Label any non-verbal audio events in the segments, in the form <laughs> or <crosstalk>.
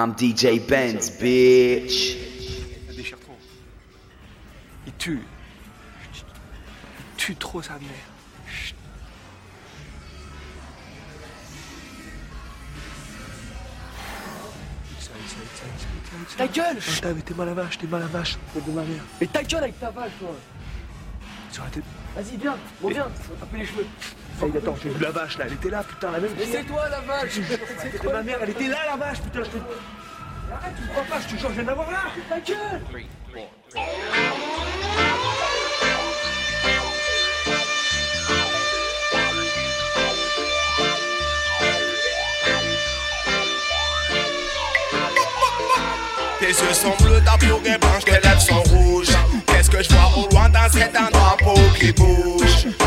I'm DJ Benz, bitch. Ça déchire trop. Il tue. Il tue trop sa mère. Ta gueule Oh, T'es mal à vache, t'es mal à vache. T'es de ma mère. Mais ta gueule avec ta vache, toi Tu aurais été- Vas-y, viens, bon, viens, on va taper les cheveux. Hey, attends, j'ai vu la vache là, elle était là, putain, la même Mais c'est toi la vache C'était ma mère, elle était là la vache, putain, je te. Arrête, tu me crois pas, je te jure, je viens d'avoir là Ta gueule Tes yeux sont bleus, ta peau est blanche, tes lèvres sont rouges. Qu'est-ce que je vois au loin dans cet un drapeau qui bouge?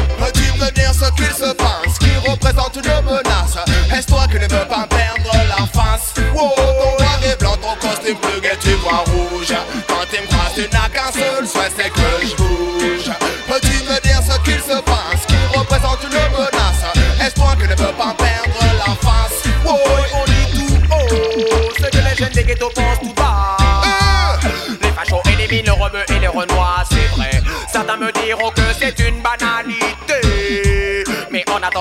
Ce qu'il se passe, qui représente une menace. Est-ce toi qui ne veux pas perdre la face? Wow, ton noir et blanc, ton costume bleu et tu vois rouge. Quand tu me croises, tu n'as qu'un seul souhait, c'est que je bouge. Peux-tu me dire ce qu'il se passe, qui représente une menace? Est-ce toi qui ne veux pas perdre la face? Wow, on dit tout haut, ce que les jeunes des ghettos pensent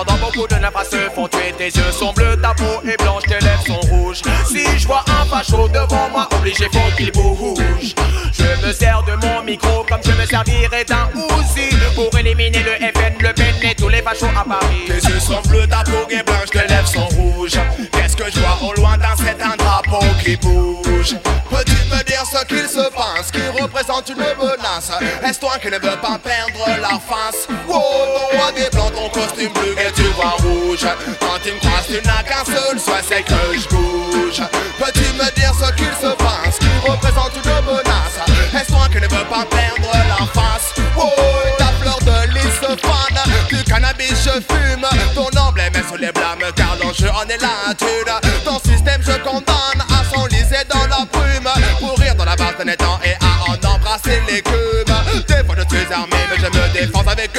Attendant, beaucoup de nafras se font tuer. Tes yeux sont bleus, ta peau est blanche, tes lèvres sont rouges. Si je vois un facho devant moi, obligé faut qu'il bouge. Je me sers de mon micro comme je me servirais d'un Uzi pour éliminer le FN, le PN et tous les fachos à Paris. Tes yeux sont bleus, ta peau est blanche, tes lèvres sont rouges. Qu'est-ce que je vois au loin dans cet un drapeau qui bouge? Peux-tu me dire ce qu'il se passe, qui représente une menace? Est-ce toi qui ne veux pas perdre la face? Wow, ton noir et blanc, ton costume bleu Quand tu me croises, tu n'as qu'un seul souhait, c'est que je bouge. Peux-tu me dire ce qu'il se passe, qui représente une menace? Est-ce toi qui ne veux pas perdre la face? Wow, ta fleur de lys se fane. Du cannabis je fume. Ton emblème est sous les blâmes Car l'enjeu en est la Ton système je condamne À s'enliser dans la brume. Pour rire dans la base d'un étang Et à en embrasser l'écume. Des fois je suis armé Mais je me défends avec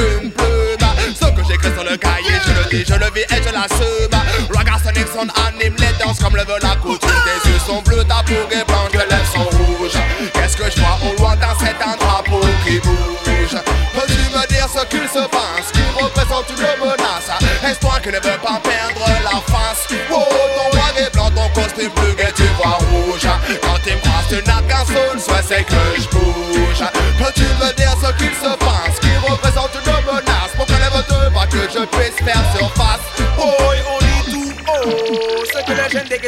je l'assume Ragazza Nixon anime les danses Comme le veut la coutume. Tes yeux sont bleus, ta peau est blanche Tes lèvres sont rouges. Qu'est-ce que je vois au loin dans cet un drapeau qui bouge. Peux-tu me dire ce qu'il se passe Qui représente une menace? Est-ce toi qui ne veux pas perdre la face. Oh, ton noir et blanc, ton costume bleu et tu vois rouge. Quand tu me tu n'as qu'un seul souhait, c'est que je bouge. Peux-tu me dire ce qu'il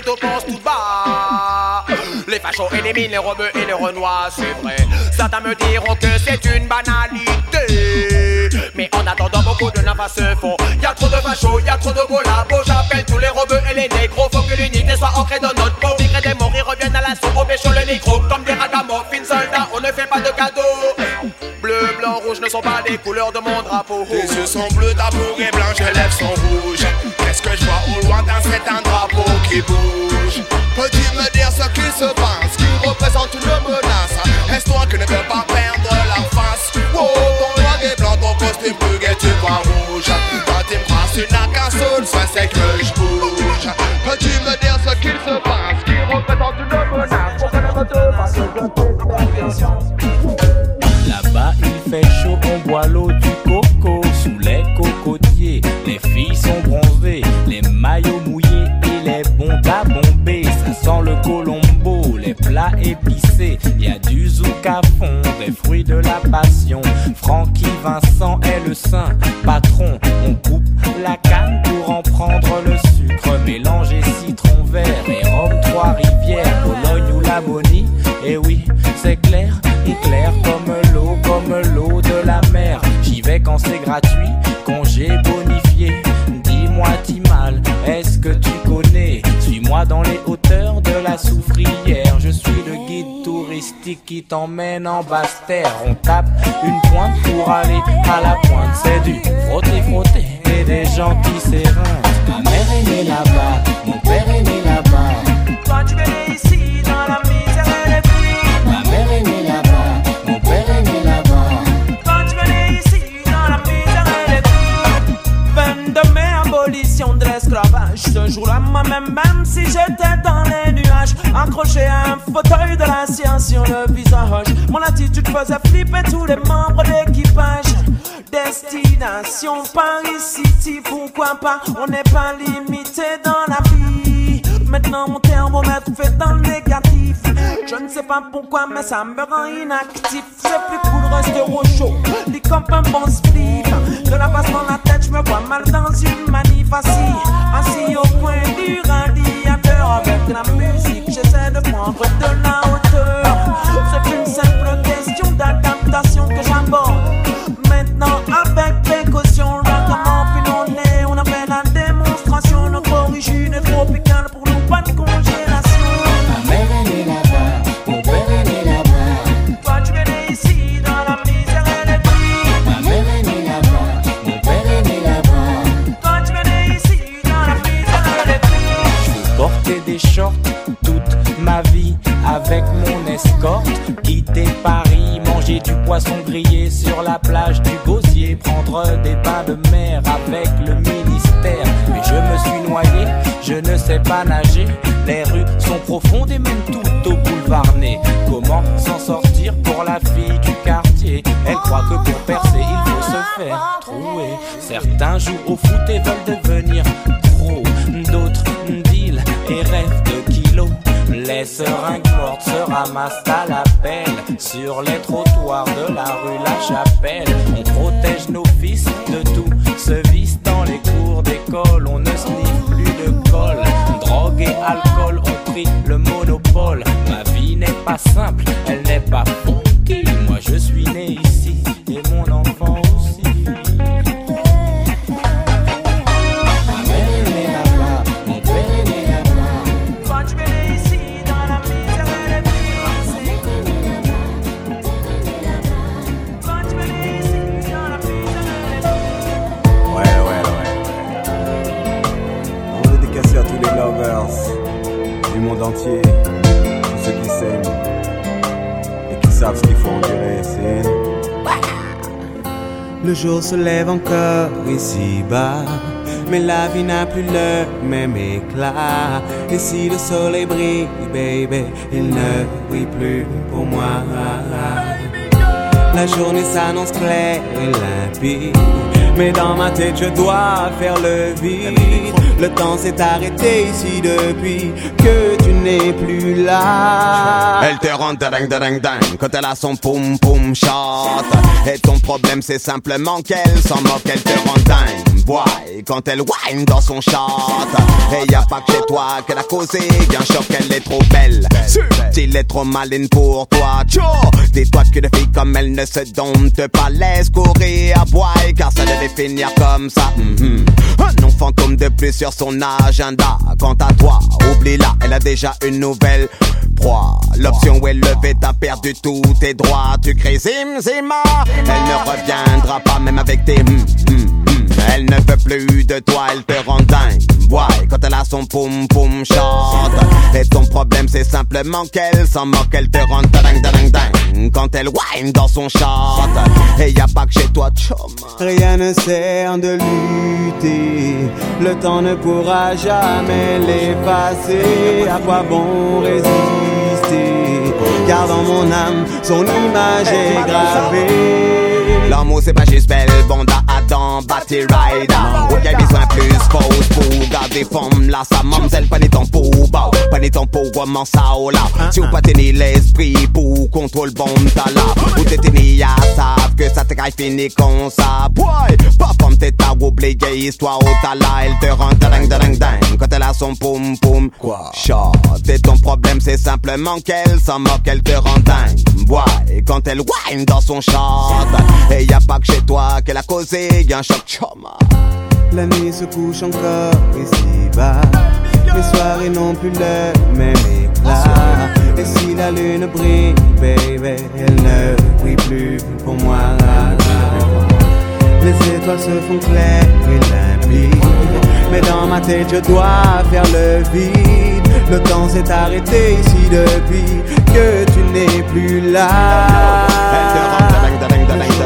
ghettos pensent tout bas. Les fachos éliminent les rebeux et les renois, c'est vrai. Certains me diront que c'est une banalité. Mais en attendant beaucoup de navas se font. Y'a trop de fachos, y'a trop de collabos J'appelle tous les rebeux et les négros. Faut que l'unité soit ancrée dans notre peau. Migrés des morts, ils reviennent à l'assaut Au pécho le micro Comme des ragamuffins. Soldats On ne fait pas de cadeaux. Bleu, blanc, rouge ne sont pas les couleurs de mon drapeau. Tes yeux sont bleus, ta peau est blanche, tes lèvres sont rouges Qu'est-ce que je vois au loin dans cet un drapeau? Qui bouge t'emmène en basse terre. On tape une pointe pour aller à la pointe. C'est du frotter, frotter et des gentils sérins. Tous les membres d'équipage. Destination Paris City, pourquoi pas? On n'est pas limité dans la vie. Maintenant mon thermomètre fait dans le négatif. Je ne sais pas pourquoi, mais ça me rend inactif. C'est plus cool rester au chaud, dit comme un bon spliff. De la base dans la tête, je me vois mal dans une manif assis, assis encore ici-bas, mais la vie n'a plus le même éclat. Et si le soleil brille, baby, il ne brille plus pour moi. La journée s'annonce claire et limpide. Mais dans ma tête, je dois faire le vide. Le temps s'est arrêté ici depuis que tu n'es plus là. Elle te rend dingue dingue dingue quand elle a son poum poum shot. Et ton problème c'est simplement qu'elle s'en moque, elle te rend dingue. Boy, quand elle whine dans son shot. Et y a pas que chez toi qu'elle a causé un choc, elle est trop belle. Subtile est trop maline pour toi. Tcho, dis-toi qu'une fille comme elle ne se dompte pas, laisse courir à boy, car ça devait finir comme ça. Mhm. Un nom fantôme de plus sur son agenda. Quant à toi, oublie-la, elle a déjà une nouvelle proie. L'option où elle levait, t'as perdu tous tes droits. Tu crées Zim Zima, elle ne reviendra pas même avec tes hum. Elle ne veut plus de toi, elle te rend dingue. Ouais, quand elle a son poum poum chante. Et ton problème c'est simplement qu'elle s'en moque, elle te rend dingue dingue dingue. Quand elle whine dans son chante. Et y a pas que chez toi, chum. Rien ne sert de lutter, le temps ne pourra jamais l'effacer. À quoi bon résister? Car dans mon âme, son image est gravée. L'amour c'est pas juste belle, bonda Adam, Batty Rider Ok, besoin plus fausse pour garder forme là, sa mamzelle, pas ton pour bao, pas ni ton pour comment ça oh là. Si ou pas ni l'esprit pour contrôle bon là ou t'es ni à savent que ça te caille fini comme ça. Boy, pas femme t'es ta oublié histoire au tala, elle te rend dingue dingue dingue quand elle a son poum poum. Quoi? Et ton problème c'est simplement qu'elle s'en moque, elle te rend dingue. Et quand elle whine dans son chant, et y a pas que chez toi qu'elle a causé, un choc choma. La nuit se couche encore ici-bas. Les soirées n'ont plus le même éclat. Et si la lune brille, baby, elle ne brille plus pour moi. Les étoiles se font claires et limpides. Mais dans ma tête, je dois faire le vide. Le temps s'est arrêté ici depuis que tu n'es plus là.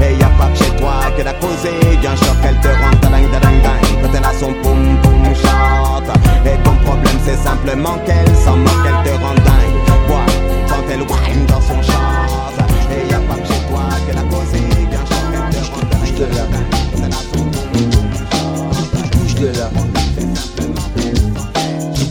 Et y a pas que chez toi que la causé, bien sûr qu'elle te rend dingue dingue dingue quand elle a son poum poum chante. Et ton problème c'est simplement qu'elle s'en moque, qu'elle te rend dingue. Quoi, quand elle wine dans son chante. Et y a pas que chez toi que la causé, bien sûr qu'elle te rend dingue de là. quand elle a son poum poum chante. Bouge de là.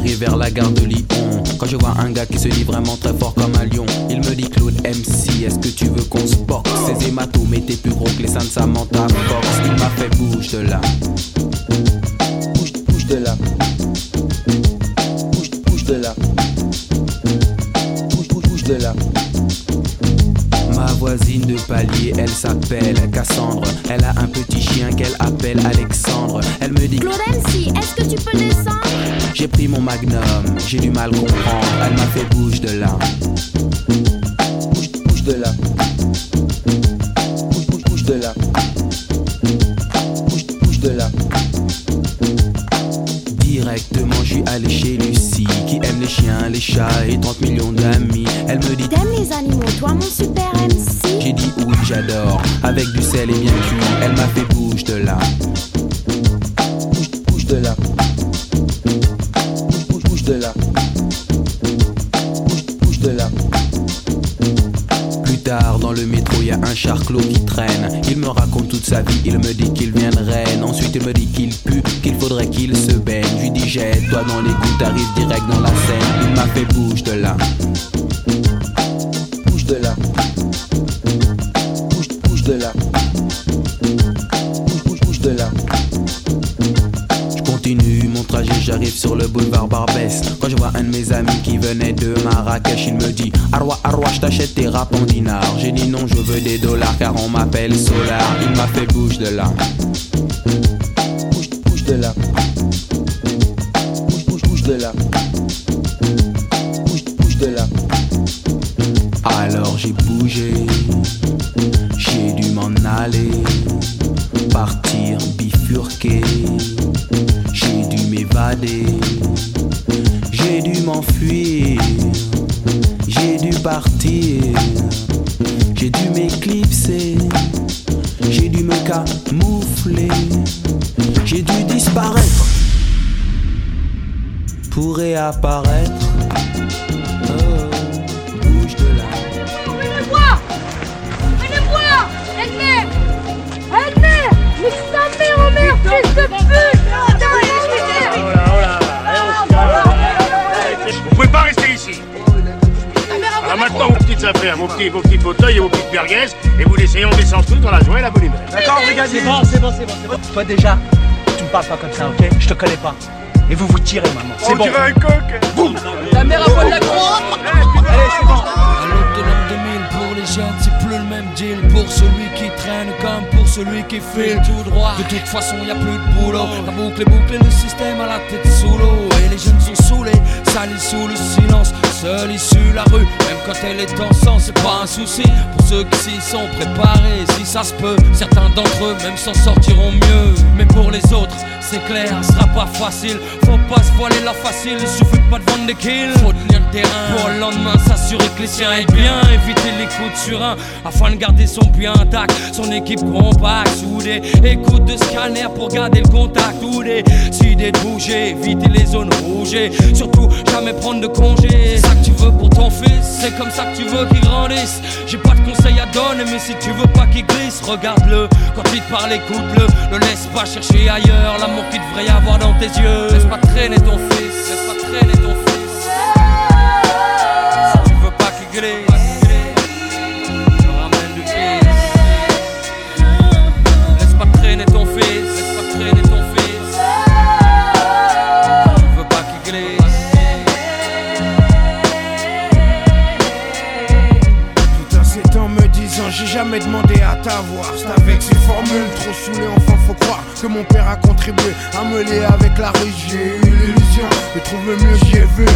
J'arrive vers la gare de Lyon. Quand je vois un gars qui se dit vraiment très fort comme un lion, il me dit Claude MC, est-ce que tu veux qu'on se boxe? Ces hématomes étaient plus gros que les seins de Samantha Fox. Il m'a fait bouge de là. Bouge, bouge de là. Voisine de palier, elle s'appelle Cassandre. Elle a un petit chien qu'elle appelle Alexandre. Elle me dit MC, est-ce que tu peux descendre? J'ai pris mon magnum, j'ai du mal comprendre. Elle m'a fait bouge de là. Bouge, bouge de là. Bouge, bouge, bouge de là. Bouge, bouge de là. Directement, je suis allé chez Lucie, qui aime les chiens, les chats et 30 millions d'amis. Elle me dit T'aimes les animaux, toi mon super MC j'adore. Avec du sel et bien cuit, elle m'a fait bouge de là. Bouge, de là. Bouge, de là. Bouge, de là. Plus tard, dans le métro, y a un charclot qui traîne. Il me raconte toute sa vie, il me dit qu'il vient de Rennes. Ensuite, il me dit qu'il pue, qu'il faudrait qu'il se baigne. Je lui dis jette-toi dans les gouttes, t'arrives direct dans la scène. Il m'a fait bouge de là. Sur le boulevard Barbès. Quand je vois un de mes amis qui venait de Marrakech, il me dit Arwa, Arwa, je t'achète tes rap en dinars. J'ai dit non, je veux des dollars car on m'appelle Solar. Il m'a fait bouge de là. De là. Partir, j'ai dû m'éclipser, j'ai dû me camoufler, j'ai dû disparaître. Pour réapparaître. Oh, bouge de là. Venez voir Venez voir Edmé Edmé Mais sa mère, oh merde, fils de pute petites affaires, vos petits, vos petits fauteuils et vos petites merguez, et vous laissez, on descend tous dans la joie et la bonne humeur. D'accord, brigadier C'est bon, c'est bon, c'est bon, c'est bon. Toi déjà, tu me parles pas comme ça, ok? Je te connais pas. Et vous vous tirez, maman. C'est bon. un coq La mère a pas de la croix Allez, c'est bon. À l'aube de l'an 2000, pour les jeunes, c'est plus le même deal. Pour celui qui traîne comme pour celui qui file tout droit. De toute façon, y a plus de boulot. La boucle est bouclée, le système à la tête sous l'eau. Et les jeunes sont saoulés, salis sous le silence. Seule issue la rue, même quand elle est en sang, c'est pas un souci. Pour ceux qui s'y sont préparés, si ça se peut, certains d'entre eux même s'en sortiront mieux. Mais pour les autres, c'est clair, ce sera pas facile. Faut pas se voiler la facile, il suffit pas de vendre des kills. Faut tenir le terrain pour le lendemain s'assurer que les siens aillent bien. Éviter coups de surin afin de garder son puits intact. Son équipe compacte, soudée. Écoute de scanner pour garder le contact. Ou des idées de bouger, éviter les zones rouges. et Surtout jamais prendre de congé. C'est ça que tu veux pour ton fils, c'est comme ça que tu veux qu'il grandisse. J'ai pas de conseils à donner, mais si tu veux pas qu'il glisse, regarde-le. Quand il te parle, écoute-le. Ne laisse pas chercher ailleurs l'amour qu'il devrait y avoir dans tes yeux. Laisse pas traîner ton fils, laisse pas traîner ton fils. Si tu veux pas qu'il glisse, t'avoir C'est avec ces formules trop saoulées croire que mon père a contribué à me lier avec la rue. J'ai eu l'illusion de trouver mieux, j'ai vu.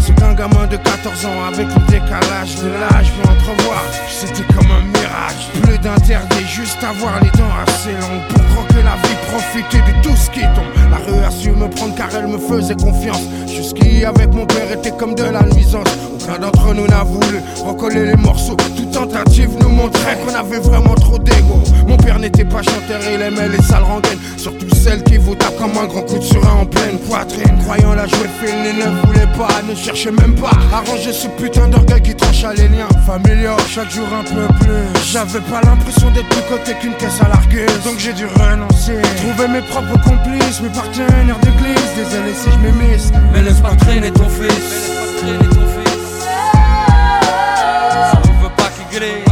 C'est qu'un gamin de 14 ans avec le décalage de l'âge peut entrevoir. C'était comme un mirage. Plus d'interdit, juste avoir les dents assez longues pour croquer la vie, profiter de tout ce qui tombe. La rue a su me prendre car elle me faisait confiance. Jusqu'ici avec mon père était comme de la nuisance. Aucun d'entre nous n'a voulu recoller les morceaux. Toute tentative nous montrait qu'on avait vraiment trop d'ego. Mon père n'était pas chanteur, il aimait les sales rengaines. Surtout celles qui vous tapent comme un grand coup de surin en pleine poitrine. Croyant la jouer fine, il ne voulait pas, ne cherchait même pas à ranger ce putain d'orgueil qui trancha les liens familiaux. Chaque jour un peu plus. J'avais pas l'impression d'être plus côté qu'une caisse à largueuse. Donc j'ai dû renoncer. Trouver mes propres complices, mes partenaires d'église. Désolé si je m'émisse. Mais laisse pas traîner ton fils. Laisse pas traîner ton fils. Tu veux pas qu'il glisse,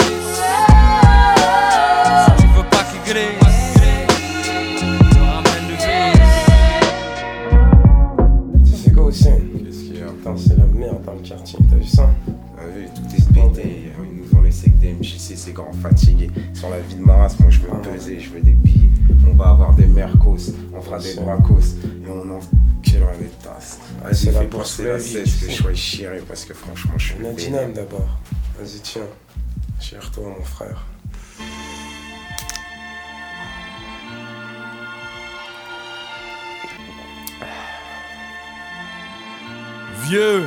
des grands fatigués. Sur la vie de ma race, moi je veux peser, je veux des billets. On va avoir des mercos, on fera des bracos et on en killera des tasses. Vas-y, C'est la fais de la cesse que je sois chiré parce que franchement je suis On a pété. Dinam d'abord. Vas-y, tiens. Chère-toi, mon frère. Vieux,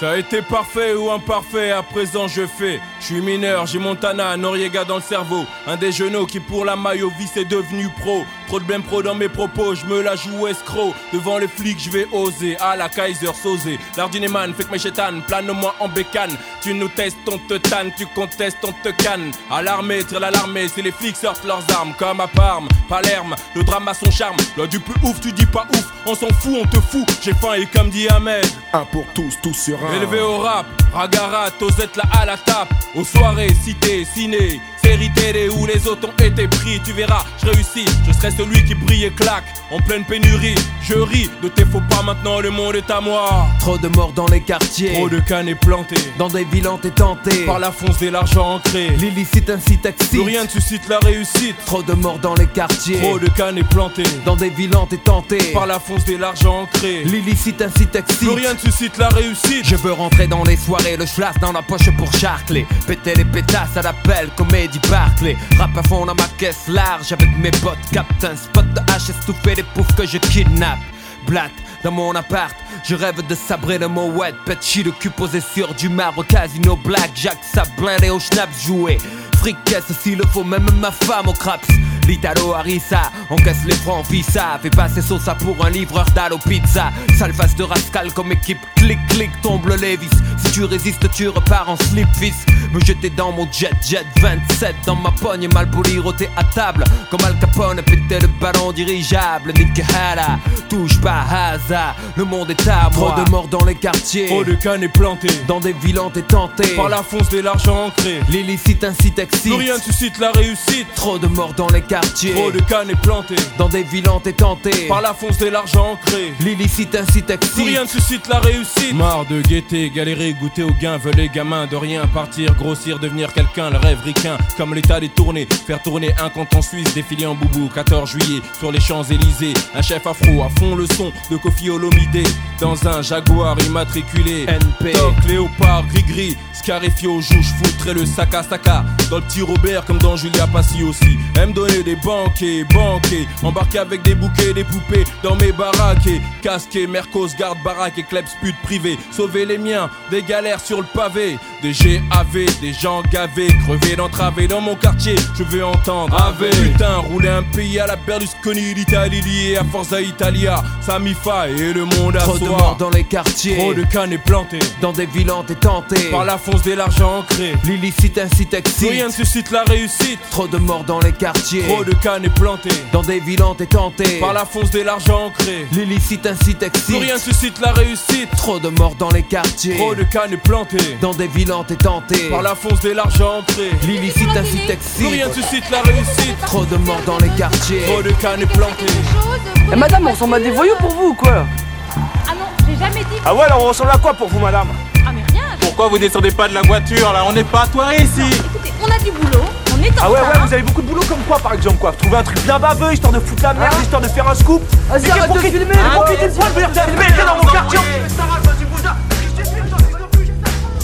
t'as été parfait ou imparfait, à présent je fais. Je suis mineur, j'ai Montana, Noriega dans le cerveau. Un des genoux qui pour la maillot vice est devenu pro. Trop de blême pro dans mes propos, je me la joue escroc. Devant les flics, je vais oser. À la Kaiser Sosé. L'ardinéman fait que mes chétanes, plane-moi en bécane. Tu nous testes, on te tanne, tu contestes, on te canne. À tire l'alarmée, si les flics sortent leurs armes. Comme à Parme, Palerme, le drame a son charme. Loi du plus ouf, tu dis pas ouf, on s'en fout, on te fout. J'ai faim et comme dit Ahmed. Un pour tous, tous sur. Élevé au rap, Ragarat, Osette là à la tape. Aux soirées, cité, ciné, série télé où les autres ont été pris? Tu verras, je réussis, je serai celui qui brille et claque. En pleine pénurie, je ris de tes faux pas maintenant, le monde est à moi. Trop de morts dans les quartiers. Trop de cannes et plantés. Dans des villes t'es tenté. Par la fonce et l'argent ancré. L'illicite excite. Plus rien ne suscite la réussite. Trop de morts dans les quartiers. Trop de cannes et plantés. Dans des villes t'es tenté. Par la fonce et l'argent ancré. L'illicite excite. Plus rien ne suscite la réussite. Je veux rentrer dans les soirées, le schlass dans la poche pour charcler. Péter les pétasses à l'appel, comédie Barclay. Rap à fond dans ma caisse large avec mes potes. Captain spot de hache, estouffer les poufs que je kidnappe. Blatt dans mon appart, je rêve de sabrer le mot wet. Petit le cul posé sur du marbre, casino black, Jack, ça blindé au schnaps joué. Fricasse s'il le faut, même ma femme au craps. L'Italo Harissa, encaisse les francs visa. Fais passer Sosa pour un livreur d'Allo Pizza. Sale de rascal comme équipe, clic clic tombe le Levis. Si tu résistes, tu repars en slip fils. Me jeter dans mon jet jet 27 dans ma pogne, mal poli roté à table. Comme Al Capone, péter le ballon dirigeable. Nick touche pas hasard, le monde est à moi. Trop de morts dans les quartiers. Trop de cannes et plantés. Dans des villes t'es tenté. Par la fonce et l'argent ancré. L'illicite incite excite. Plus rien ne suscite la réussite. Trop de morts dans les quartiers. Trop de cannes et plantés. Dans des villes t'es tenté. Par la fonce et l'argent ancré. L'illicite incite excite. Plus rien ne suscite la réussite. Marre de guetter, galérer, goûter au gain. Veulent les gamins de rien partir, grossir, devenir quelqu'un. Le rêve ricain, comme l'état des tournées. Faire tourner un compte en Suisse, défiler en boubou. 14 juillet, sur les Champs-Élysées. Un chef afro à fond le son de Kofi Olomide. Dans un Jaguar immatriculé. NP. Toc, léopard, gris-gris. Scarifio, jouge, foutrait le sac à sac Dans le petit Robert, comme dans Julia Passi aussi. aime donner des banquets, banquets. Embarqué avec des bouquets, des poupées dans mes baraques. Et casqué, Mercos, garde baraque et kleps pute privé. Sauver les miens, des galères sur le pavé. Des GAV, des gens gavés, crevés d'entraver dans mon quartier. Je veux entendre Ave. Putain, rouler un pays à la Berlusconi, l'Italie liée à Forza Italia. Samifa et le monde à Trop de soi. morts dans les quartiers. Trop de cannes et plantés. Dans des villes et tentées. Par la fonce de l'argent ancré. L'illicite incite excite. Rien ne suscite la réussite. Trop de morts dans les quartiers. Trop de cannes et plantés. Dans des villes et tentées. Par la fonce de l'argent ancré. L'illicite incite excite. Rien ne suscite la réussite. Trop de morts dans les quartiers. Trop de cannes et plantés. Dans des villes et tentées. Par la fonce de l'argent ancré. L'illicite incite excite. Rien ne suscite la réussite. Trop de morts dans les quartiers. Trop de cannes et plantés. Eh madame, on ressemble à des voyous pour vous ou quoi Ah non, j'ai jamais dit. Ah ouais, alors on ressemble à quoi pour vous, madame? Pourquoi vous descendez pas de la voiture là? On n'est pas à toi ici. Écoutez, on a du boulot, on est en Ah ouais, ouais, vous avez beaucoup de boulot comme quoi, par exemple, quoi? Trouver un truc bien baveux, histoire de foutre la merde, histoire de faire un scoop. Vas-y, arrête pour de filmer, Hein, je t'as filmé, t'es dans mon quartier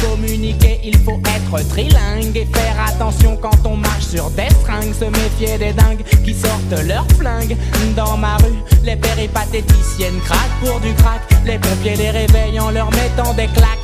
communiquer, il faut être trilingue et faire attention quand on marche sur des stringues. Se méfier des dingues qui sortent leurs flingues. Dans ma rue, les péripatéticiennes craquent pour du crack. Les pompiers les réveillent en leur mettant des claques.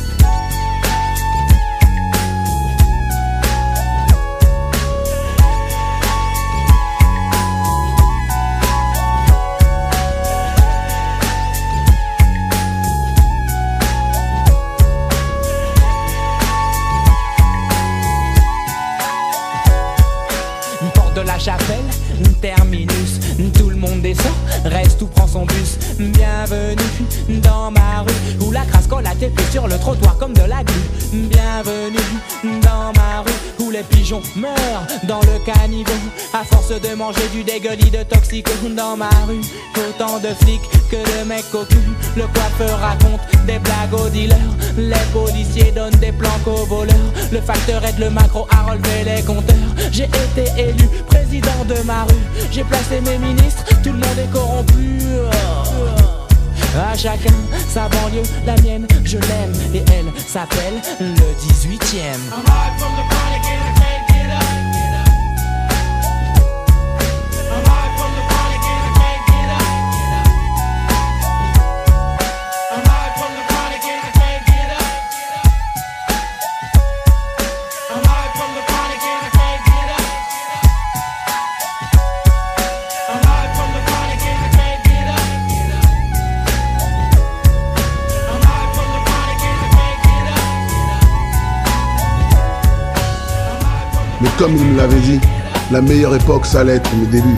Chapelle, terminus, tout le monde descend, reste ou prend son bus. Bienvenue dans ma rue, où la crasse colle à tes pieds sur le trottoir comme de la glu. Bienvenue dans ma rue, où les pigeons meurent dans le caniveau, à force de manger du dégueulis de toxico. Dans ma rue, autant de flics que de mecs au. Le coiffeur raconte des blagues aux dealers, les policiers donnent des planques aux voleurs. Le facteur aide le macro à relever les compteurs. J'ai été élu président de ma rue. J'ai placé mes ministres, tout le monde est corrompu. À chacun sa banlieue, la mienne je l'aime et elle s'appelle le 18ème. Comme il me l'avait dit, la meilleure époque, ça allait être le début.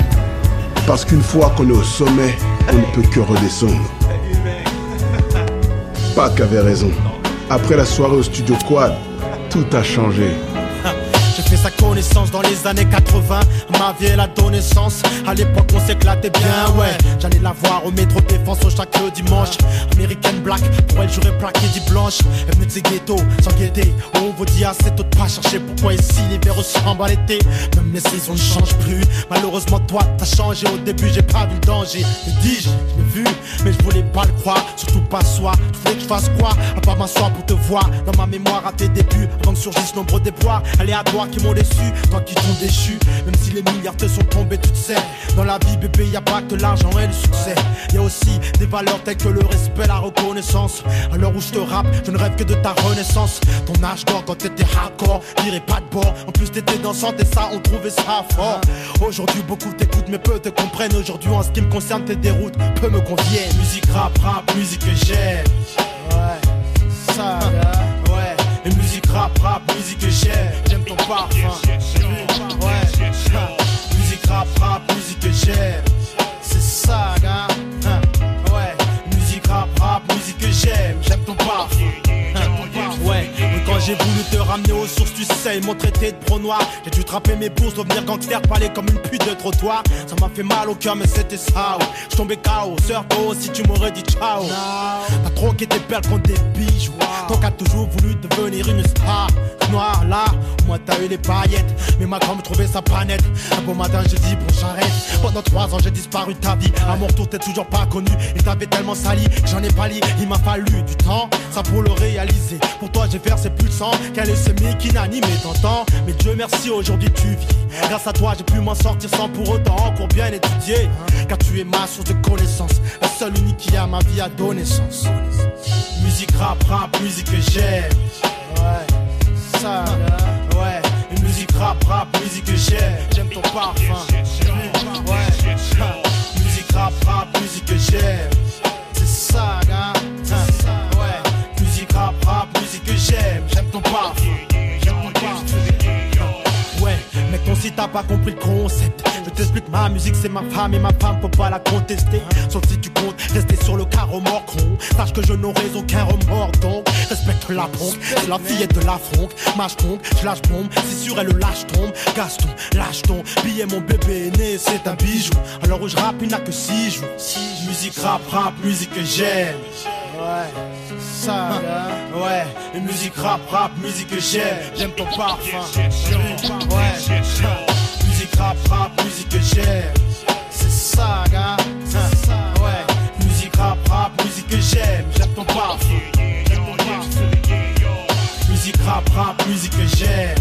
Parce qu'une fois qu'on est au sommet, on ne peut que redescendre. Pac avait raison. Après la soirée au studio Quad, tout a changé. Dans les années 80. Ma vie, elle a donné. À l'époque, on s'éclatait bien, ouais. J'allais la voir au métro défense au chaque dimanche. American Black, pour elle, j'aurais plaqué dit blanche. Elle de ces ghettos, sans guetter. On vous dit assez tôt de pas chercher pourquoi ici l'hiver ressemble à l'été? Même les saisons ne changent plus. Malheureusement, toi, t'as changé. Au début, j'ai pas vu le danger. Me dis-je, je l'ai vu, mais je voulais pas le croire. Surtout pas soi. Tu voulais que je fasse quoi? À part m'asseoir pour te voir. Dans ma mémoire à tes débuts, avant que surgissent nombreux déboires aléatoires qui m'ont déçu. Toi qui t'ont déchu, même si les milliards te sont tombés, tu sais. Dans la vie, bébé, y a pas que l'argent et le succès. Y a aussi des valeurs telles que le respect, la reconnaissance. À l'heure où je te rappe, je ne rêve que de ta renaissance. Ton âge d'or quand t'étais hardcore, dirais pas de bord. En plus, t'étais dansante et ça, on trouvait ça fort. Aujourd'hui, beaucoup t'écoutent, mais peu te comprennent. Aujourd'hui, en ce qui me concerne, tes déroutes peu me conviennent. Musique rap, rap, musique que j'aime. Ouais, ça. Et musique rap, rap, musique que j'aime. J'aime ton parfum. Ouais, musique rap, rap, musique que j'aime. C'est ça, gars. J'ai voulu te ramener aux sources, tu sais, ils m'ont traité de pro noir. J'ai dû trapper mes bourses, devenir gangster, parler comme une pute de trottoir. Ça m'a fait mal au cœur, mais c'était ça. ouais. Je tombais KO, sœur, toi aussi tu m'aurais dit ciao. T'as troqué tes perles contre des bijoux. Qui as toujours voulu devenir une star. Noir, là, moi t'as eu les paillettes. Mais ma grand me trouvait ça pas net. Un beau matin, j'ai dit bon, j'arrête. Pendant trois ans, j'ai disparu ta vie. À mon retour, t'es toujours pas connu. Il t'avait tellement sali j'en ai pas li. Il m'a fallu du temps, ça pour le réaliser. Pour toi, j'ai versé plus sang qu'un leucémie qui n'animait t'entends. Mais Dieu merci, aujourd'hui tu vis. Grâce à toi, j'ai pu m'en sortir sans pour autant encore bien étudier. Car tu es ma source de connaissances. La seule unique qui a ma vie à donner sens. Musique rap, rap, musique que j'aime. Ouais, ça, ouais. Une musique rap, rap, musique que j'aime. J'aime ton parfum. Ouais, musique rap, rap, musique que j'aime. C'est ça, gars. Ouais, musique rap, rap, musique que j'aime. Ton. Ouais, mec, ton si t'as pas compris le concept. Je t'explique, ma musique c'est ma femme et ma femme faut pas la contester. Sauf si tu comptes rester sur le carreau mort con. Sache que je n'aurai aucun remords donc respecte la ponte. C'est la fillette de la fronque. Mâche compte, je lâche bombe. Si sur elle le lâche tombe. Gaston, lâche ton billet, mon bébé est né, c'est un bijou. Alors où je rappe, il n'a que 6 jours. Musique rap, rap, musique que j'aime. Ouais, ça, ouais, une musique rap, rap, musique que j'aime. J'aime ton parfum. Ouais, musique rap, rap, musique que j'aime. C'est ça, gars. Hein, Ouais, musique rap, rap, musique que j'aime. J'aime ton parfum. Musique rap, rap, musique que j'aime.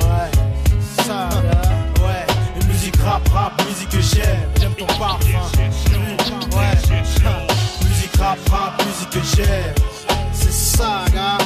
Ouais, ça, ouais, une musique rap, rap, musique que j'aime. J'aime ton parfum. Rap, rap, musique que j'aime. C'est ça, gars.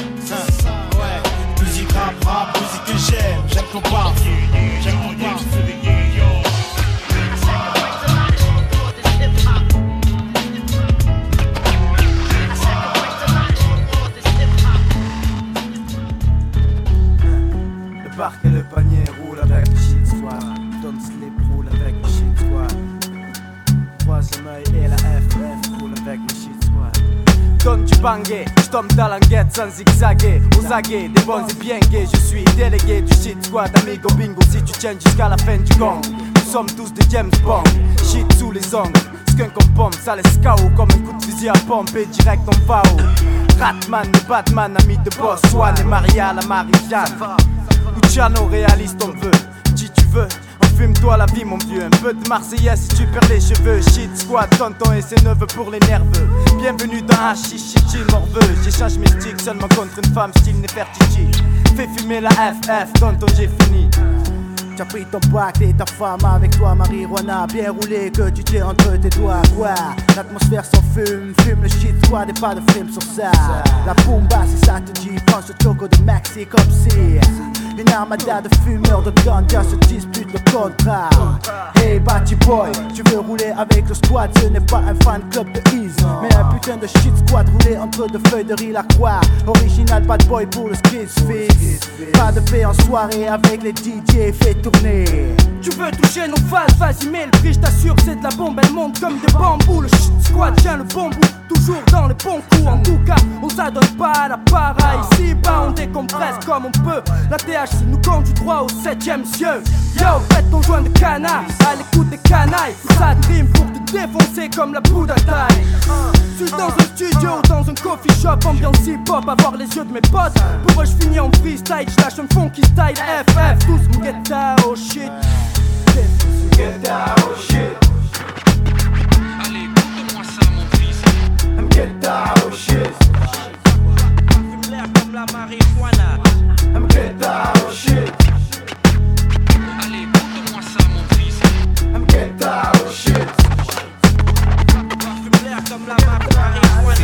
L'enquête sans zigzaguer. Aux des et bien gays. Je suis délégué du shit squad, amigo bingo. Si tu tiens jusqu'à la fin du gang, nous sommes tous des James Bond. Shit sous les ongles, skunk en pompe, ça laisse KO comme un coup de fusil à pompe et direct en FAO. Ratman, le Batman, ami de boss, Swan et Maria, la Marie-Jeanne. Luciano, réaliste, on veut. Si tu veux, fume-toi la vie, mon vieux. Un peu de Marseillaise si tu perds les cheveux. Shit, squad, tonton et ses neveux pour les nerveux. Bienvenue dans Hachi, chichi, morveux. J'échange mes sticks seulement contre une femme, style Nefertiti. Fais fumer la FF, tonton, j'ai fini. Tu as pris ton bac et ta femme avec toi, marijuana bien roulé que tu tiens entre tes doigts. Quoi? L'atmosphère sans fume, fume le shit squad et pas de film sur ça. La bomba, si ça te dit, pense le choco de Maxi comme si une armada de fumeurs de ganja se dispute le contrat. Hey Batty Boy, tu veux rouler avec le squad, ce n'est pas un fan club de Ease, mais un putain de shit squad roulé entre deux feuilles de riz la croix. Original bad boy pour le skis. Pas de paix en soirée avec les DJ, fais tourner. Tu veux toucher nos phases, vas-y prix, je t'assure c'est de la bombe, elle monte comme des bambous Le shit squad tient le bon bout toujours dans les bons coups. En tout cas, on s'adonne pas à la pareille. Si bas, on décompresse comme on peut. La Nous conduit droit au septième cieux. Yo, faites ton joint de canard à l'écoute des canailles. Ça dream pour te défoncer comme la poudre à taille. Suis dans un studio ou dans un coffee shop, ambiance hip-hop, avoir les yeux de mes potes. Pour eux, je finis en freestyle, je lâche un funky style FF. Tous get oh shit. Get oh shit. Allez, écoute-moi ça, mon fils. Get shit. Get oh shit. Oh shit. comme la marijuana.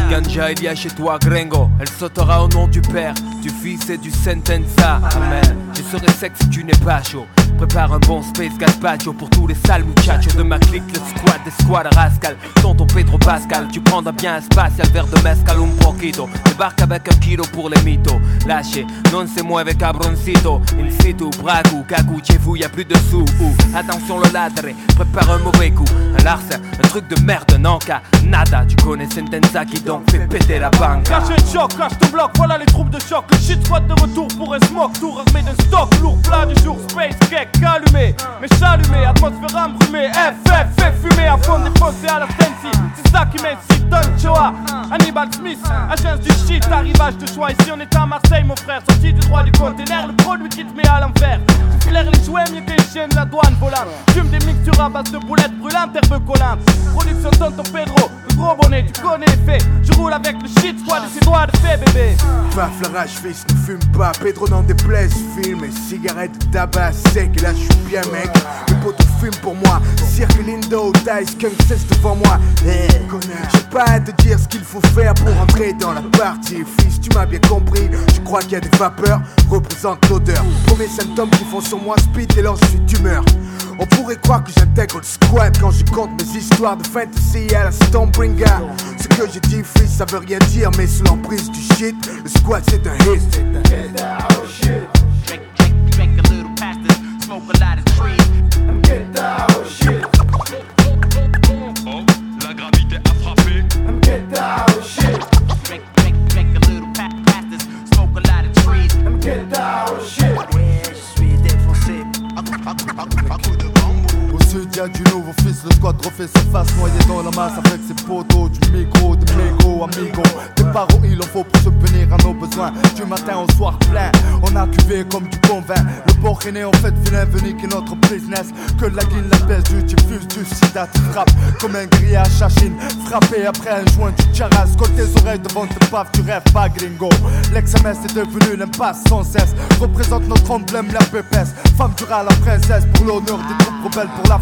Ganja il y a chez toi Gringo Elle sautera au nom du Père, du Fils et du Sentenza Amen. Je serai sec si tu n'es pas chaud Prépare un bon space gazpacho pour tous les sales muchachos de ma clique Le squad des squads rascal Tonton Pedro Pascal Tu prendras bien un spatial verre de mezcal un poquito. Débarque avec un kilo pour les mythos. Lâchez, non moi avec cabroncito. In situ, bragu, cagou, chez vous y a plus de sous. Ou, Attention le ladre, prépare un mauvais coup Un larcin, un truc de merde, non cas Nada, tu connais Sentenza qui donc fait péter la banque. Caché de choc, cache ton bloc, voilà les troupes de choc. Le shit squad de retour pour un smoke Tour armé d'un stock. Lourd, plat du jour Space cake, allumé, mais chalumé Atmosphère embrumée, FF, fait fumer À fond défoncé à la Sensi. C'est ça qui m'incite, Don Choa. Hannibal Smith, agence du shit Arrivage de choix, ici on est à Marseille mon frère. Sorti du droit du conteneur, le produit qui te met à l'envers Tu flaires les jouets mieux que de la douane volante Fume des mixtures à base de boulettes brûlantes, Production Tonton Pedro, le gros bonnet, tu connais les faits Je roule avec le shit squad et ses doigts de fait bébé. Paf la rage fils ne fume pas. Pedro n'en déplaise Filme et cigarette tabac sec. Là je suis bien mec. Les potes fument pour moi. Cirque Lindo, Dice, Kung cesse devant moi. Eh, J'ai pas à te dire ce qu'il faut faire pour entrer dans la partie. Fils tu m'as bien compris. Je crois qu'il y a des vapeurs Représente l'odeur Premier symptômes qui font sur moi speed Et alors je suis d'humeur on pourrait croire que j'intègre le squad quand je compte mes histoires de fantasy à la Stormbringer. Ce que j'ai dit, fils, ça veut rien dire, mais sous l'emprise du shit, le squad c'est un hit. Oh shit. Drink, to Sud y'a du nouveau fils, le squad refait sa face Noyé dans la masse avec ses poteaux Du micro, de mégo, amigo. Des barreaux il en faut pour subvenir à nos besoins. Du matin au soir plein On a cuvé comme du bon vin. Le port rené en fait vilain venu qui est notre business. Que la guine, la peste, du diffuse, du sida Tu frappes comme un grillage à Chine Frappé après un joint du charas Colle tes oreilles devant tes paf, tu rêves pas gringo. L'ex-MS est devenu l'impasse sans cesse. Représente notre emblème, la pépesse. Femme du rat, la princesse Pour l'honneur des troupes rebelles Pour la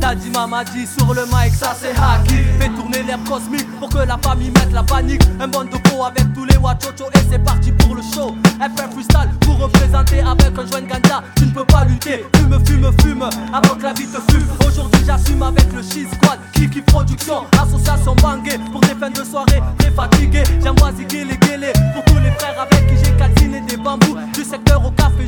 T'as dit maman dit sur le mic ça c'est hacky Fais tourner l'air cosmique pour que la famille mette la panique. Un bon peau avec tous les wachocho et c'est parti pour le show. FR freestyle pour représenter avec un joint ganja. Tu ne peux pas lutter, fume, fume, fume avant que la vie te fume. Aujourd'hui j'assume avec le shit squad. Kiki Production, association bangée Pour des fins de soirée très fatigué. J'envoie les guélés pour tous les frères avec qui j'ai calciné des bambous. Du secteur au café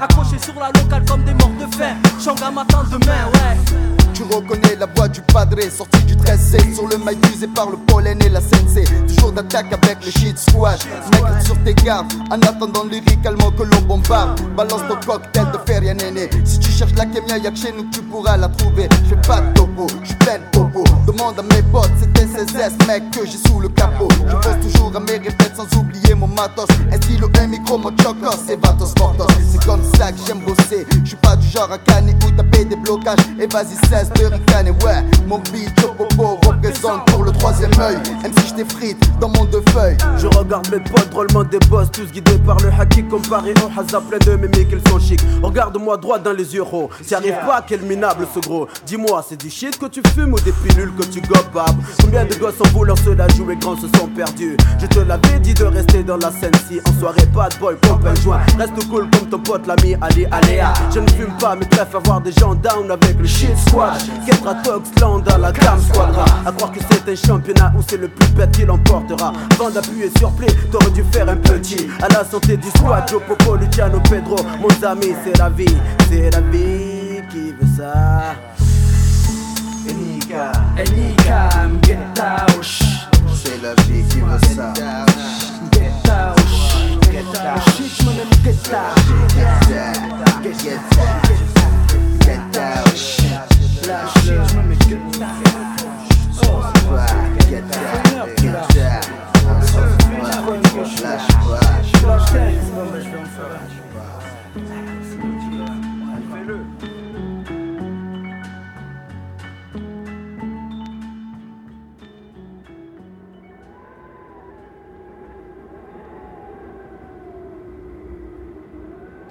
Accrochés sur la locale comme des morts de faim. Changa m'attend demain, ouais Tu reconnais la voix du padre sorti du 13 Sur le mic usé par le pollen et la sensei. Toujours d'attaque avec le shit squad. Mec sur tes gardes En attendant lyricalement que l'on bombarde. Balance ton cocktail de feria néné. Si tu cherches la kémia y'a que chez nous tu pourras la trouver. J'fais pas de topo, j'suis plein de popo Demande à mes potes c'est SSS mec que j'ai sous le capot. Je pense toujours à mes répètes sans oublier mon matos. Un stylo, un micro, mon chocos et vatos mortos C'est comme ça que j'aime bosser. J'suis pas du genre à canner ou taper des blocages. Et vas-y cesse de ricaner ouais Mon beat popo pour le troisième œil. Même si j't'ai frite dans mon deux feuilles. Je regarde mes potes drôlement des boss Tous guidés par le haki comparé au hasard plein de mémés qu'ils sont chics. Regarde-moi droit dans les yeux oh. T'y arrives pas quel minable ce gros. Dis-moi c'est du shit que tu fumes ou des pilules que tu gobes bab Combien de gosses en voulant se la jouer grands se sont perdus? Je te l'avais dit de rester dans la scène. Si En soirée pas de boy pompe un joint. Reste cool comme ton pote l'ami Ali Aléa Je ne fume pas mais préfère voir des gens down avec le shit squad. Ketra Toxland à la gamme squadra. À croire que c'est un championnat où c'est le plus bête qui l'emportera. Avant d'appuyer sur play, t'aurais dû faire un petit. À la santé du squad, Joe Poco, Luciano, Pedro, mon ami, c'est la vie, c'est la vie qui veut ça. Enika, Enika, get out. C'est la vie qui veut ça. Get out, get out. Get out. Get out, get out. Lâche-le, mon ami, get out.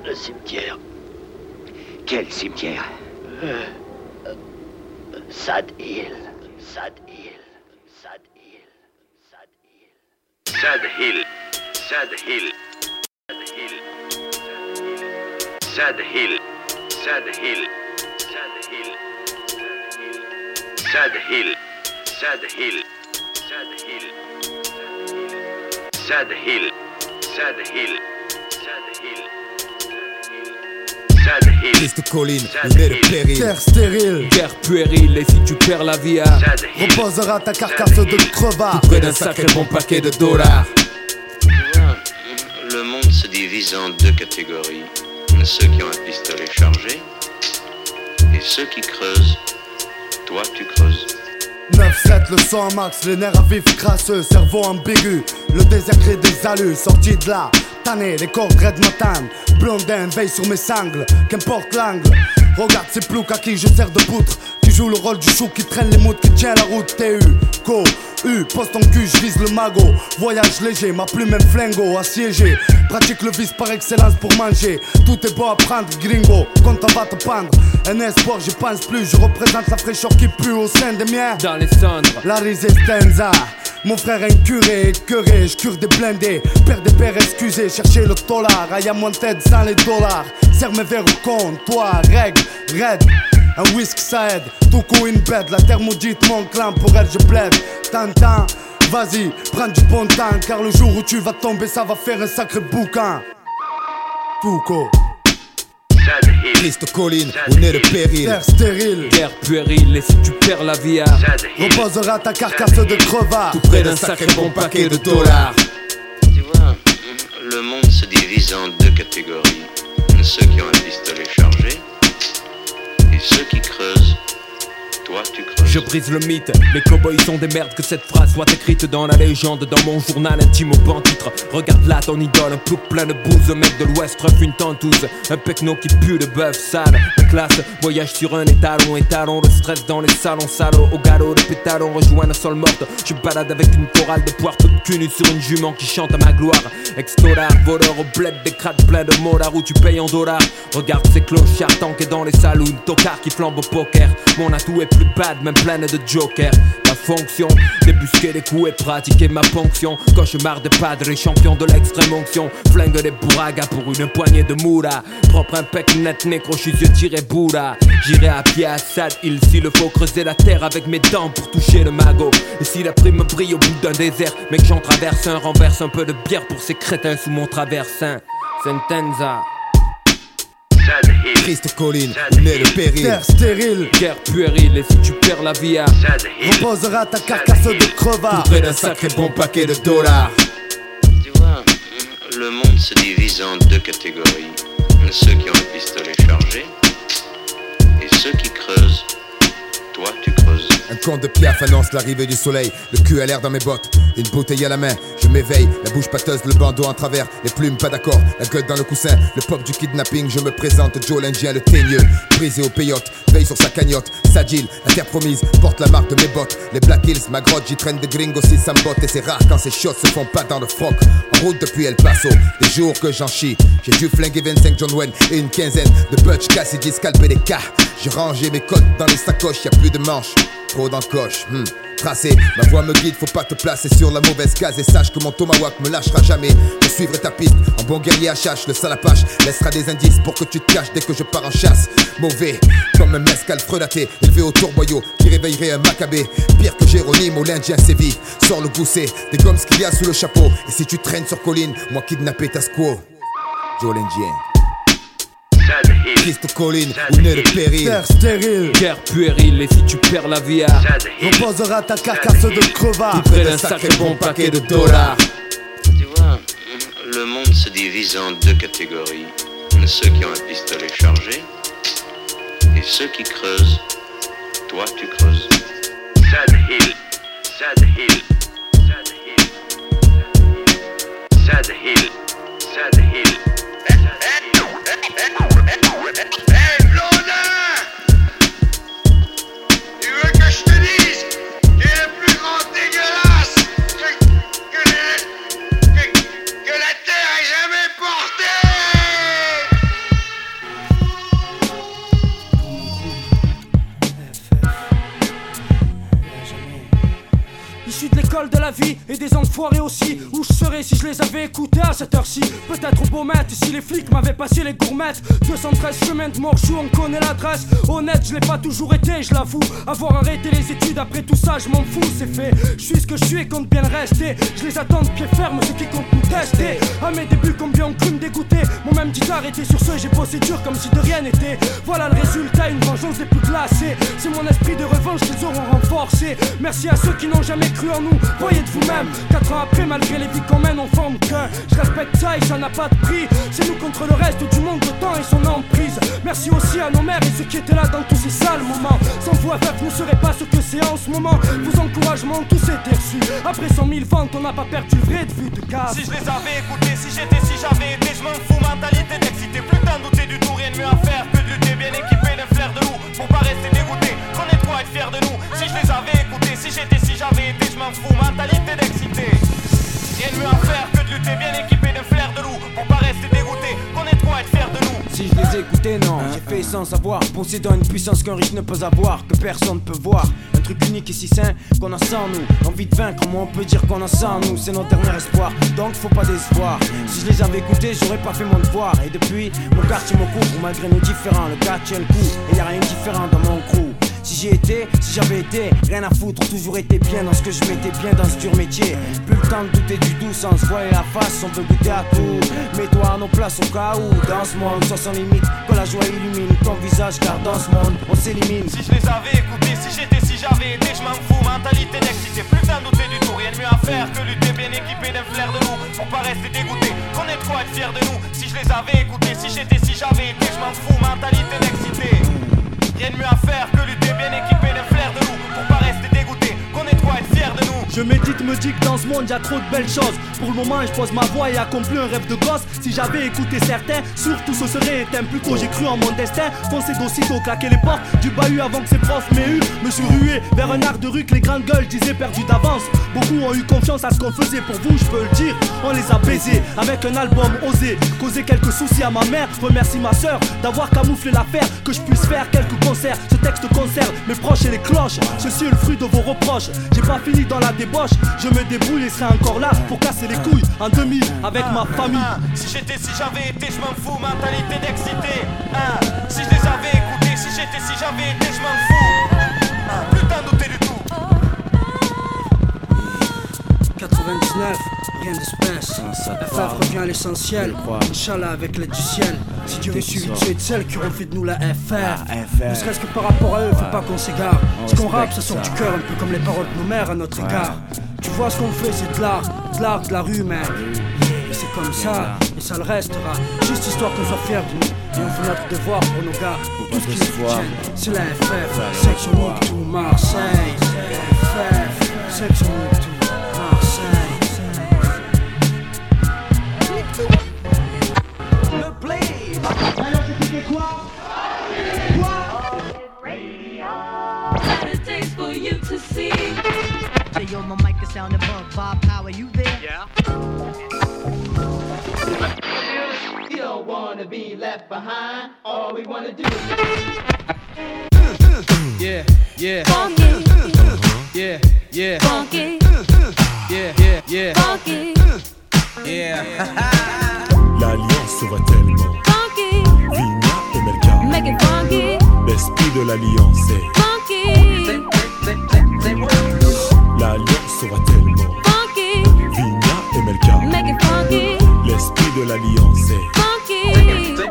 Le cimetière. Quel cimetière? Euh, euh, euh Sad Hill. Sad Hill. Sad Hill. Sad Hill. Sad Hill. Sad Hill. Sad Hill. Sad Hill. Sad Hill. Sad Hill. Sad Hill. Sad Sad Hill. Triste colline, où naît le péril. Terre stérile, Guerre puérile, et si tu perds la vie reposera ta carcasse de crevard. Près d'un sacré bon paquet de dollars. Le monde se divise en deux catégories. Ceux qui ont un pistolet chargé et ceux qui creusent. Toi, tu creuses. 9-7, le sang max, les nerfs à vif crasseux, cerveau ambigu. Le désert crée des alus, sorti de là. Tanné, les cordes red matin. Blondin, veille sur mes sangles, qu'importe l'angle. Regarde ces ploucs à qui je sers de poutre. Qui joue le rôle du chou qui traîne les moutes, qui tient la route. TU, Co, U, poste en cul, je vise le magot. Voyage léger, ma plume un flingo, assiégé. Pratique le vice par excellence pour manger. Tout est beau à prendre, gringo, quand on va te pendre. Un espoir, j'y pense plus, je représente la fraîcheur qui pue au sein des miens. Dans les cendres. La resistenza. Mon frère incuré, écœuré, je cure des blindés. Père des pères, excusez, cherchez le dollar. I am wanted sans les dollars. Serre mes verres au comptoir, règle, raid. Un whisky ça aide, tout coup une bête. La thermodite, mon clan, pour elle je plaide. Tintin, vas-y, prends du bon temps. Car le jour où tu vas tomber, ça va faire un sacré bouquin. Foucault. Triste colline, où naît le péril. Terre stérile, Guerre puérile, et si tu perds la vie à reposera ta carcasse de crevard. Tout près d'un sacré bon paquet de dollars. Tu vois, le monde se divise en deux catégories. Ceux qui ont un pistolet chargé et ceux qui creusent. Je brise le mythe, les cowboys sont des merdes que cette phrase soit écrite dans la légende, dans mon journal intime au ban titre. Regarde là ton idole, un plouc plein de bouse, mec de l'ouest ref une tentouse, un pecno qui pue de bœuf sale. La voyage sur un étalon, étalon de stress dans les salons salauds, au galop de pétalons, rejoint la sol morte. Je balade avec une chorale de poire toute cul nue sur une jument qui chante à ma gloire. Ex-dollar, voleur au bled, des crades pleins de molards où tu payes en dollars. Regarde ces clochards tankés dans les saloons, tocards qui flambent au poker. Mon atout est plus bad, même pleine de jokers. La fonction, débusquer les coups et pratiquer ma ponction. Cauchemar de padre champion de l'extrême onction. Flingue les bourragas pour une poignée de moula. Propre impec net, nécro, je suis tiré J'irai à pied à Sad Hill s'il faut creuser la terre avec mes dents pour toucher le magot. Et si la prime brille au bout d'un désert, mec, j'en traverse un, renverse un peu de bière pour ces crétins sous mon traversin. Sentenza. Triste colline, naît le péril. Terre stérile, Guerre puérile, et si tu perds la vie à reposera ta carcasse de crevard. Près d'un sacré bon paquet de dollars. Tu vois, le monde se divise en deux catégories. Ceux qui ont un pistolet chargé ceux qui creusent. Toi, tu creuses. Un conte de piaf annonce l'arrivée du soleil. Le cul à l'air dans mes bottes, une bouteille à la main. Je m'éveille, la bouche pâteuse, le bandeau en travers. Les plumes pas d'accord, la gueule dans le coussin. Le pop du kidnapping, je me présente. Joe l'Indien, le teigneux. Brisé au payotte, veille sur sa cagnotte. Sagile, la terre promise, porte la marque de mes bottes. Les Black Hills, ma grotte, j'y traîne des gringos si ça botte. Et c'est rare quand ces shots se font pas dans le froc. En route depuis El Paso, des jours que j'en chie. J'ai dû flinguer 25 John Wayne et une quinzaine de Butch Cassidy, scalper des cas. J'ai rangé mes codes dans les sacoches, y a plus de manches. Trop d'encoches, hmm. Tracé, ma voix me guide, faut pas te placer sur la mauvaise case et sache que mon tomahawk me lâchera jamais. Je suivrai ta piste, en bon guerrier à chasse, le salapache laissera des indices pour que tu te caches dès que je pars en chasse. Mauvais, comme un mescal frelaté, élevé au tourboyau, qui réveillerait un macabé. Pire que Jérôme ou l'Indien sévit, sors le gousset, des gommes qu'il y a sous le chapeau. Et si tu traînes sur colline, moi kidnapper ta squaw. Joe l'Indien. Triste colline, où naît le péril. Terre stérile, Guerre puérile, et si tu perds la vie à reposera ta carcasse de crevard. Près d'un sacré bon paquet de dollars. Tu vois, le monde se divise en deux catégories. Ceux qui ont un pistolet chargé et ceux qui creusent. Toi, tu creuses. Sad Hill. Sad Hill. Sad Hill. Sad Hill. Hey! La vie et des enfoirés aussi. Où je serais si je les avais écoutés à cette heure-ci? Peut-être au beau maître si les flics m'avaient passé les gourmettes. 213 chemins de Morchou, on connaît l'adresse. Honnête, je l'ai pas toujours été, je l'avoue. Avoir arrêté les études après tout ça, je m'en fous, c'est fait. Je suis ce que je suis et compte bien le rester. Je les attends de pied ferme, ceux qui comptent nous tester. À mes débuts, combien ont cru me dégoûter? Mon même dit d'arrêter sur ce, j'ai bossé dur comme si de rien n'était. Voilà le résultat, une vengeance des plus glacées. C'est mon esprit de revanche qu'ils auront renforcé. Merci à ceux qui n'ont jamais cru en nous. De vous-même, 4 ans après, malgré les vies qu'on mène, on forme qu'un. Je respecte ça et ça n'a pas de prix. C'est nous contre le reste du monde, le temps et son emprise. Merci aussi à nos mères et ceux qui étaient là dans tous ces sales moments. Sans vous, FF ne serait pas ce que c'est en ce moment. Vos encouragements, tous étaient reçus. Après 100 000 ventes, on n'a pas perdu vrai de vue de gaz. Si je les avais écoutés, si j'étais, si j'avais été, je m'en fous, mentalité d'excité. Plus d'un douter du tout, rien de mieux à faire que de lutter bien équipé d'un flair de loup. Pour pas rester dégoûté, trop être fier de nous. Si je les avais écoutés, si j'étais, si j'avais été, je m'en fous, mentalité d'excité. Rien de mieux à faire que de lutter bien équipé d'un flair de loup. Pour pas rester dégoûté, qu'on est être fier de nous. Si je les écoutais, non, j'ai fait sans savoir. Possédant une puissance qu'un riche ne peut avoir, que personne ne peut voir. Un truc unique et si sain qu'on a sans nous. Envie de vaincre, comment on peut dire qu'on a sans nous? C'est notre dernier espoir, donc faut pas décevoir. Si je les avais écoutés, j'aurais pas fait mon devoir. Et depuis, mon quartier me couvre, malgré nos différents. Le tient le coup, et y a rien de différent dans mon crew. Si j'y étais, si j'avais été, rien à foutre, toujours été bien dans ce que je m'étais bien dans ce dur métier. Plus le temps de douter du doux sans se voiler la face, on peut goûter à tout. Mets-toi à nos places au cas où, dans ce monde, soit sans limite, que la joie illumine ton visage, car dans ce monde, on s'élimine. Si je les avais écoutés, si j'étais, si j'avais été, je m'en fous, mentalité d'excité. Plus d'un douter du tout, rien de mieux à faire que lutter bien équipé d'un flair de loup. Pour pas rester dégoûté, qu'on est trop être fier de nous. Si je les avais écoutés, si j'étais, si j'avais été, je m'en fous, mentalité d'excité. Rien de mieux à faire que lutter bien équipé d'un flair de loup. Je médite, me dis que dans ce monde y a trop de belles choses. Pour le moment, je pose ma voix et accomplis un rêve de gosse. Si j'avais écouté certains, surtout ce serait éteint. Plus tôt, j'ai cru en mon destin. Foncé d'aussitôt, claquer les portes du bahut avant que ses profs m'aient eu. Me suis rué vers un art de rue que les grandes gueules disaient perdu d'avance. Beaucoup ont eu confiance à ce qu'on faisait pour vous, je peux le dire. On les a baisés avec un album osé. Causé quelques soucis à ma mère. Remercie ma soeur d'avoir camouflé l'affaire. Que je puisse faire quelques concerts. Ce texte conserve mes proches et les cloches. Ceci est le fruit de vos reproches. Fini dans la débauche. Je me débrouille et serai encore là pour casser les couilles en 2000 avec ma famille. Si j'étais, si j'avais été, je m'en fous, mentalité d'excité. Hein. Si je les avais écoutés, si j'étais, si j'avais été, je m'en fous. Hein. Plus d'un douter du tout. 99, rien d'espèce. FF revient à l'essentiel. Inch'Allah avec l'aide du ciel. Si Dieu veut et de celles qui auront fait de nous la FR. Ne serait-ce que par rapport à eux, faut pas qu'on s'égare. Ce qu'on rappe, ça sort du cœur, un peu comme les paroles de nos mères à notre égard. Tu vois ce qu'on fait, c'est de l'art, de l'art de la rue, mec. Et c'est comme ça, et ça le restera. Juste histoire qu'on soit fiers de nous. Et on fait notre devoir pour nos gars, pour tout ce qui nous. C'est la FF, section Moutou, Marseille. FF, section Moutou, sound above. Bob Power, you there? Yeah. You don't wanna be left behind. All we wanna do Yeah, yeah. Funky, Yeah, yeah. funky, Yeah, yeah, yeah. funky, Yeah. L'alliance voit tellement. funky. Vigna et Melka. Make it funky, L'esprit de l'alliance est. funky, L'alliance se voit tellement. funky. Vigna et Melka. Make it funky, L'esprit de l'alliance est. funky.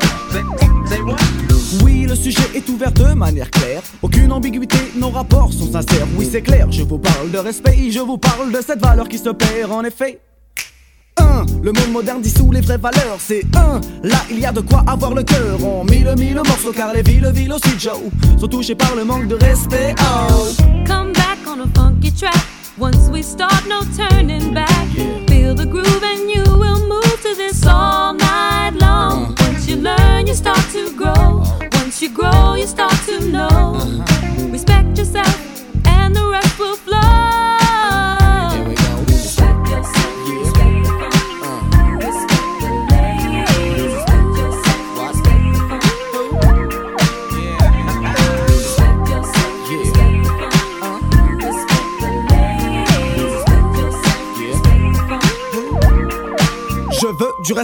Oui, le sujet est ouvert de manière claire. Aucune ambiguïté, nos rapports sont sincères. Oui, c'est clair, je vous parle de respect, je vous parle de cette valeur qui se perd en effet. 1. Le monde moderne dissout les vraies valeurs. C'est 1. Là, il y a de quoi avoir le cœur. On mille mille morceaux car les villes, villes aussi, Joe, sont touchées par le manque de respect. Oh. Once we start, no turning back.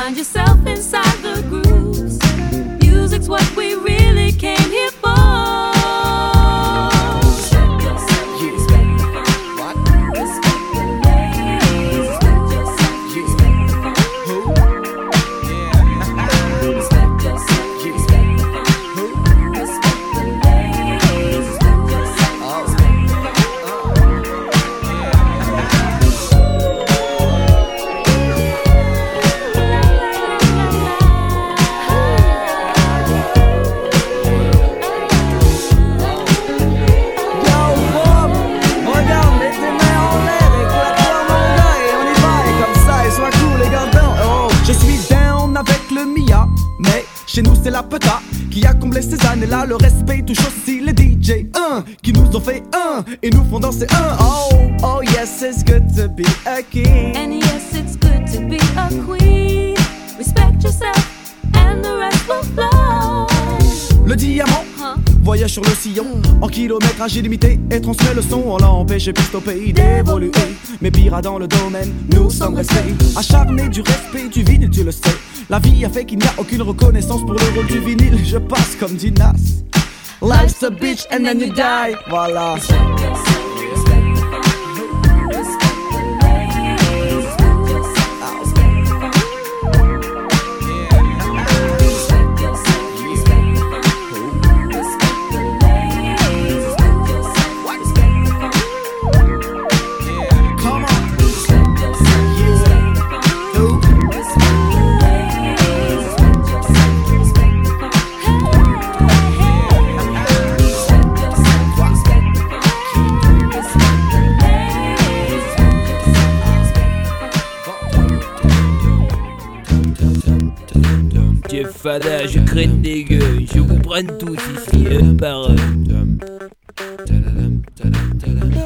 Find yourself inside the grooves. Music's what we really came here chez nous c'est la peta qui a comblé ces années-là. Le respect touche aussi les DJ 1 qui nous ont fait un et nous font danser un. Oh, oh yes, it's good to be a king. And yes, it's good to be a queen. Respect yourself, and the rest will flow. Le diamant voyage sur le sillon en kilométrage illimité et transmet le son. On l'a empêché plus au pays d'évoluer. Mais pire dans le domaine, nous sommes restés acharnés du respect du vinyle, tu le sais. La vie a fait qu'il n'y a aucune reconnaissance pour le rôle du vinyle. Je passe comme dit Nas. Life's a bitch and then you die. Voilà. Fada, je des gueux, je vous prenne tous ici, un par un.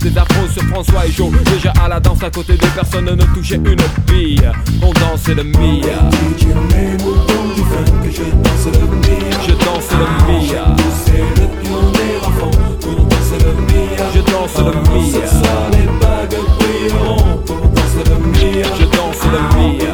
Des afros sur François et Joe. Déjà à la danse à côté de personne ne touchait une bille. On dansait le Mia. Je danse le Mia. Je danse le Mia. Je danse le Mia. On dirait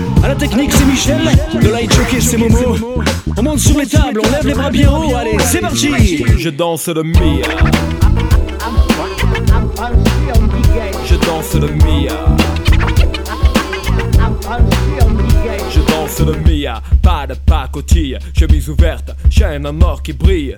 À la technique, c'est Michel. De light jockey, c'est Momo. On monte sur les tables, on lève les bras bien haut. Allez, c'est parti. Je danse le Mia. Je danse le Mia. Je danse le Mia, pas de pacotille, chemise ouverte, chaîne en or qui brille.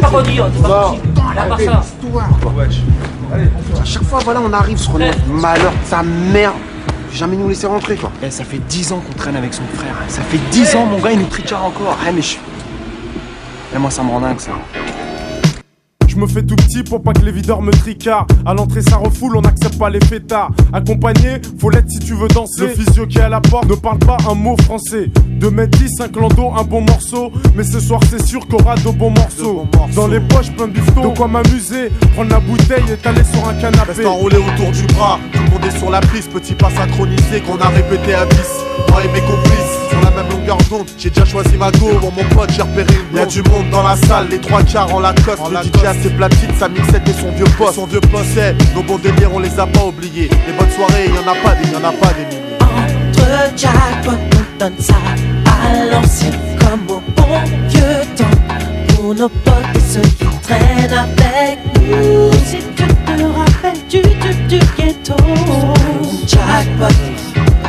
pas possible C'est Rodrigo, c'est pas possible. À part ça. À chaque fois, voilà, on arrive sur notre malheur de sa mère. Jamais nous laisser rentrer, quoi. Eh, ça fait 10 ans qu'on traîne avec son frère. Ça fait 10 ans, mon gars, il nous trichard encore. Eh, mais je... Eh, moi, ça me rend dingue, ça. Je me fais tout petit pour pas que les videurs me tricardent. À l'entrée, ça refoule, on n'accepte pas les fêtards. Accompagné, faut l'être si tu veux danser. Le physio qui est à la porte ne parle pas un mot français. 2 mètres 10, un clando, un bon morceau. Mais ce soir, c'est sûr y aura de bons morceaux. Dans les poches, plein de bifton. De quoi m'amuser, prendre la bouteille et t'aller sur un canapé. Reste enroulé autour du bras, tout le monde est sur la piste, petit pas synchronisé qu'on a répété à 10. Moi et mes complices, même longueur d'onde, j'ai déjà choisi ma go. Pour mon pote, j'ai repéré une Y'a du monde dans la salle, les trois quarts en Lacoste. le DJ a ses platines, sa mixette et son vieux poste. Son vieux poste, c'est nos bons délires, on les a pas oubliés. Les bonnes soirées, y en a pas des, y en a pas des milliers. Entre jackpot, on donne ça à l'ancienne comme au bon vieux temps. Pour nos potes et ceux qui traînent avec nous. Si tu te rappelles du du du ghetto. Jackpot,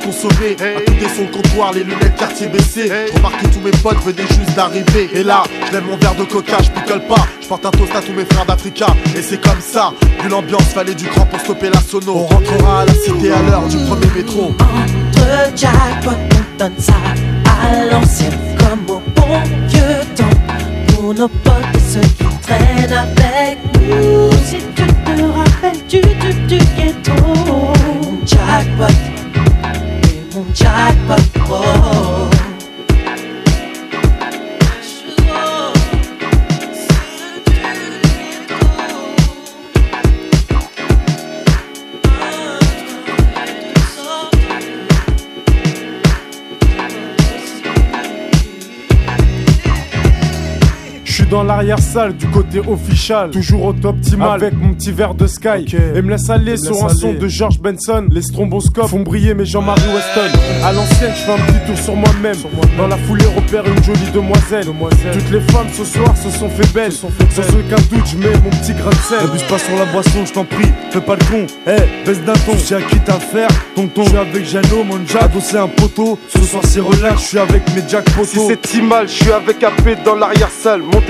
pour consommer. À côté son comptoir, les lunettes quartier baissées. Je remarque que tous mes potes venaient juste d'arriver. Et là, je lève mon verre de coca, je picole pas. Je porte un toast à tous mes frères d'Africa. Et c'est comme ça, vu l'ambiance, fallait du cran pour stopper la sono. On rentrera à la cité à l'heure du premier métro. Entre jackpot, on donne ça à l'ancienne comme au bon vieux temps. Pour nos potes et ceux qui traînent avec nous. Si tu te rappelles du du du ghetto. Jackpot, et mon jackpot, suis dans l'arrière-salle du côté official, toujours au top optimal avec mon petit verre de Sky. Et me laisse aller me sur laisse un son de George Benson. Les stromboscopes font briller mes Jean-Marie Weston. À l'ancienne, je fais un petit tour sur moi-même. Dans la foulée, repère une jolie demoiselle. Toutes les femmes ce soir se sont fait belles. Sans aucun doute, je mets mon petit grain de sel. N'abuse pas sur la boisson, je t'en prie. Fais pas le con. Eh, baisse d'un ton. J'ai à qui t'as faire. Tonton, je suis avec Jeannot, mon Jack. Adossé un poteau. Ce soir, c'est relax. Je suis avec mes Jack Poto. Si c'est mal, je suis avec AP dans l'arrière-salle. Montez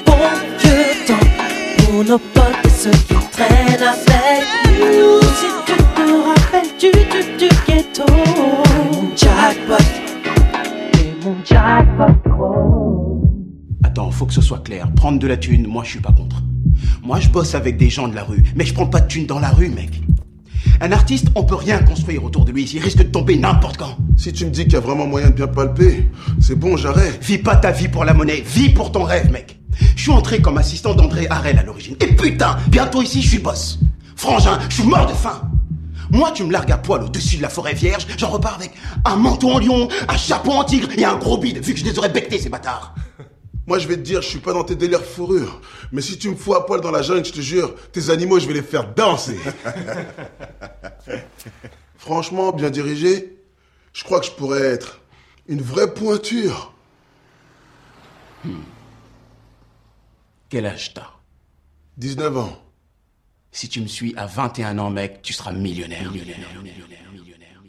tous nos potes et ceux qui traînent avec. Si tu te rappelles du du ghetto, mon jackpot, et mon jackpot gros. Attends, faut que ce soit clair. Prendre de la thune, moi je suis pas contre. Moi je bosse avec des gens de la rue, mais je prends pas de thune dans la rue, mec. Un artiste, on peut rien construire autour de lui, il risque de tomber n'importe quand. Si tu me dis qu'il y a vraiment moyen de bien palper, c'est bon, j'arrête. Vis pas ta vie pour la monnaie, vis pour ton rêve, mec. Je suis entré comme assistant d'André Harel à l'origine. Et putain, bientôt ici, je suis boss. Frangin, je suis mort de faim. Moi, tu me largues à poil au-dessus de la forêt vierge, j'en repars avec un manteau en lion, un chapeau en tigre et un gros bide, vu que je les aurais bectés, ces bâtards. <laughs> Moi, je vais te dire, je suis pas dans tes délires fourrure. Mais si tu me fous à poil dans la jungle, je te jure, tes animaux, je vais les faire danser. <laughs> Franchement, bien dirigé, je crois que je pourrais être une vraie pointure. Quel âge t'as? 19 ans. Si tu me suis à 21 ans, mec, tu seras millionnaire. millionnaire, millionnaire,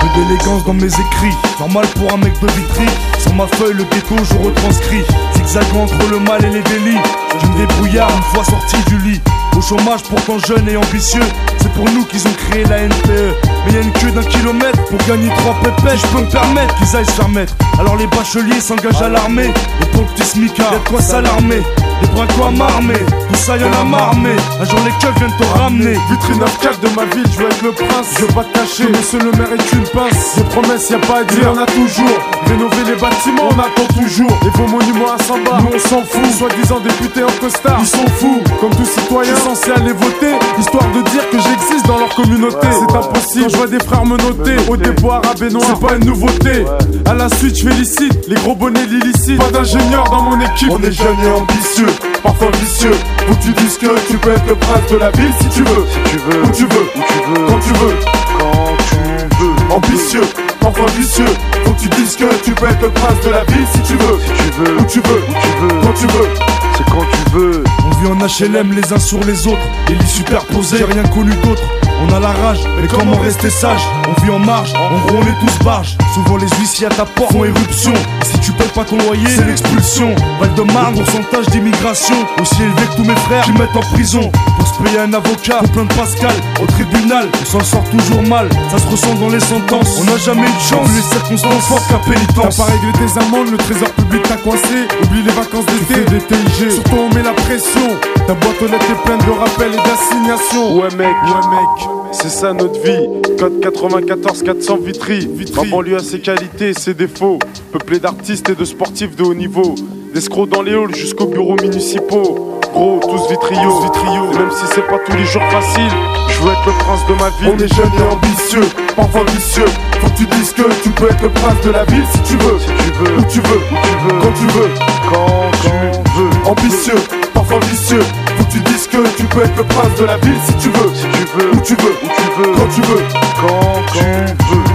Peu d'élégance dans mes écrits, normal pour un mec de vitry. Sur ma feuille, le ghetto, je retranscris. Zigzagant entre le mal et les délits. Je me débrouillard une fois sorti du lit. Au chômage, pourtant jeune et ambitieux. C'est pour nous qu'ils ont créé la NPE. Mais y a une queue d'un kilomètre pour gagner trois pépettes. Je peux me permettre qu'ils aillent se faire mettre. Alors les bacheliers s'engagent à l'armée. Et pour le petit smicard, y'a de quoi s'alarmer. Bras quoi m'armer, tout ça y'en a marmé. Un jour les keufs viennent te ramener. Vitrine 4 de ma ville, je veux être le prince. Je veux pas te cacher, monsieur le maire est une pince. Des promesses, y a pas à dire, on a toujours. Rénover les bâtiments, on attend toujours. Et vos monuments à 100 bars, nous on s'en fout. Soi-disant députés en costard, ils sont fous. Comme tout citoyen, censé aller voter. Histoire de dire que dans leur communauté. C'est impossible, Quand je vois des frères me noter. Au arabe et noir, c'est pas une nouveauté. À la suite, je félicite les gros bonnets l'illicite. Pas d'ingénieur dans mon équipe. On est jeunes et ambitieux, parfois vicieux. Faut que tu dises que tu peux être le prince de la ville si tu veux. Si tu veux, où tu veux, où tu veux, quand tu veux, quand tu veux. Ambitieux, parfois vicieux. Faut que tu dises que tu peux être le prince de la ville si tu veux. Si tu veux, où tu veux, où tu veux, quand tu veux. C'est quand tu On vit en HLM les uns sur les autres, les lits superposés, rien connu d'autre. On a la rage, mais comment rester sage On vit en marge, en gros on est tous barges. Souvent les huissiers à ta porte font éruption. Et si tu payes pas ton loyer, c'est l'expulsion. Val de Marne, pourcentage d'immigration aussi élevé que tous mes frères qui mettent en prison. Pour se payer un avocat, plein de Pascal, au tribunal, on s'en sort toujours mal. Ça se ressent dans les sentences. On n'a jamais eu de chance, les circonstances fortes qu'à pénitence. T'as pas réglé tes amendes, le trésor public t'a coincé. Oublie les vacances d'été, des TIG. Surtout on met la pression. Ta boîte aux lettres est pleine de rappels et d'assignations. Ouais mec, ouais mec, c'est ça notre vie. Code 94 400 Vitry. Ma banlieue a ses qualités et ses défauts. Peuplé d'artistes et de sportifs de haut niveau. D'escrocs dans les halls jusqu'aux bureaux municipaux. Gros, tous vitriaux. Et même si c'est pas tous les jours facile, je veux être le prince de ma ville. On est jeunes et ambitieux, parfois vicieux. Faut que tu dises que tu peux être le prince de la ville si tu veux. Si tu veux, où tu veux, où tu veux, quand tu veux, quand tu veux. Ambitieux, parfois vicieux. Tu dises que tu peux être le prince de la ville si tu veux. Si tu veux. Où tu veux. Où tu veux. Quand tu veux. Quand tu veux.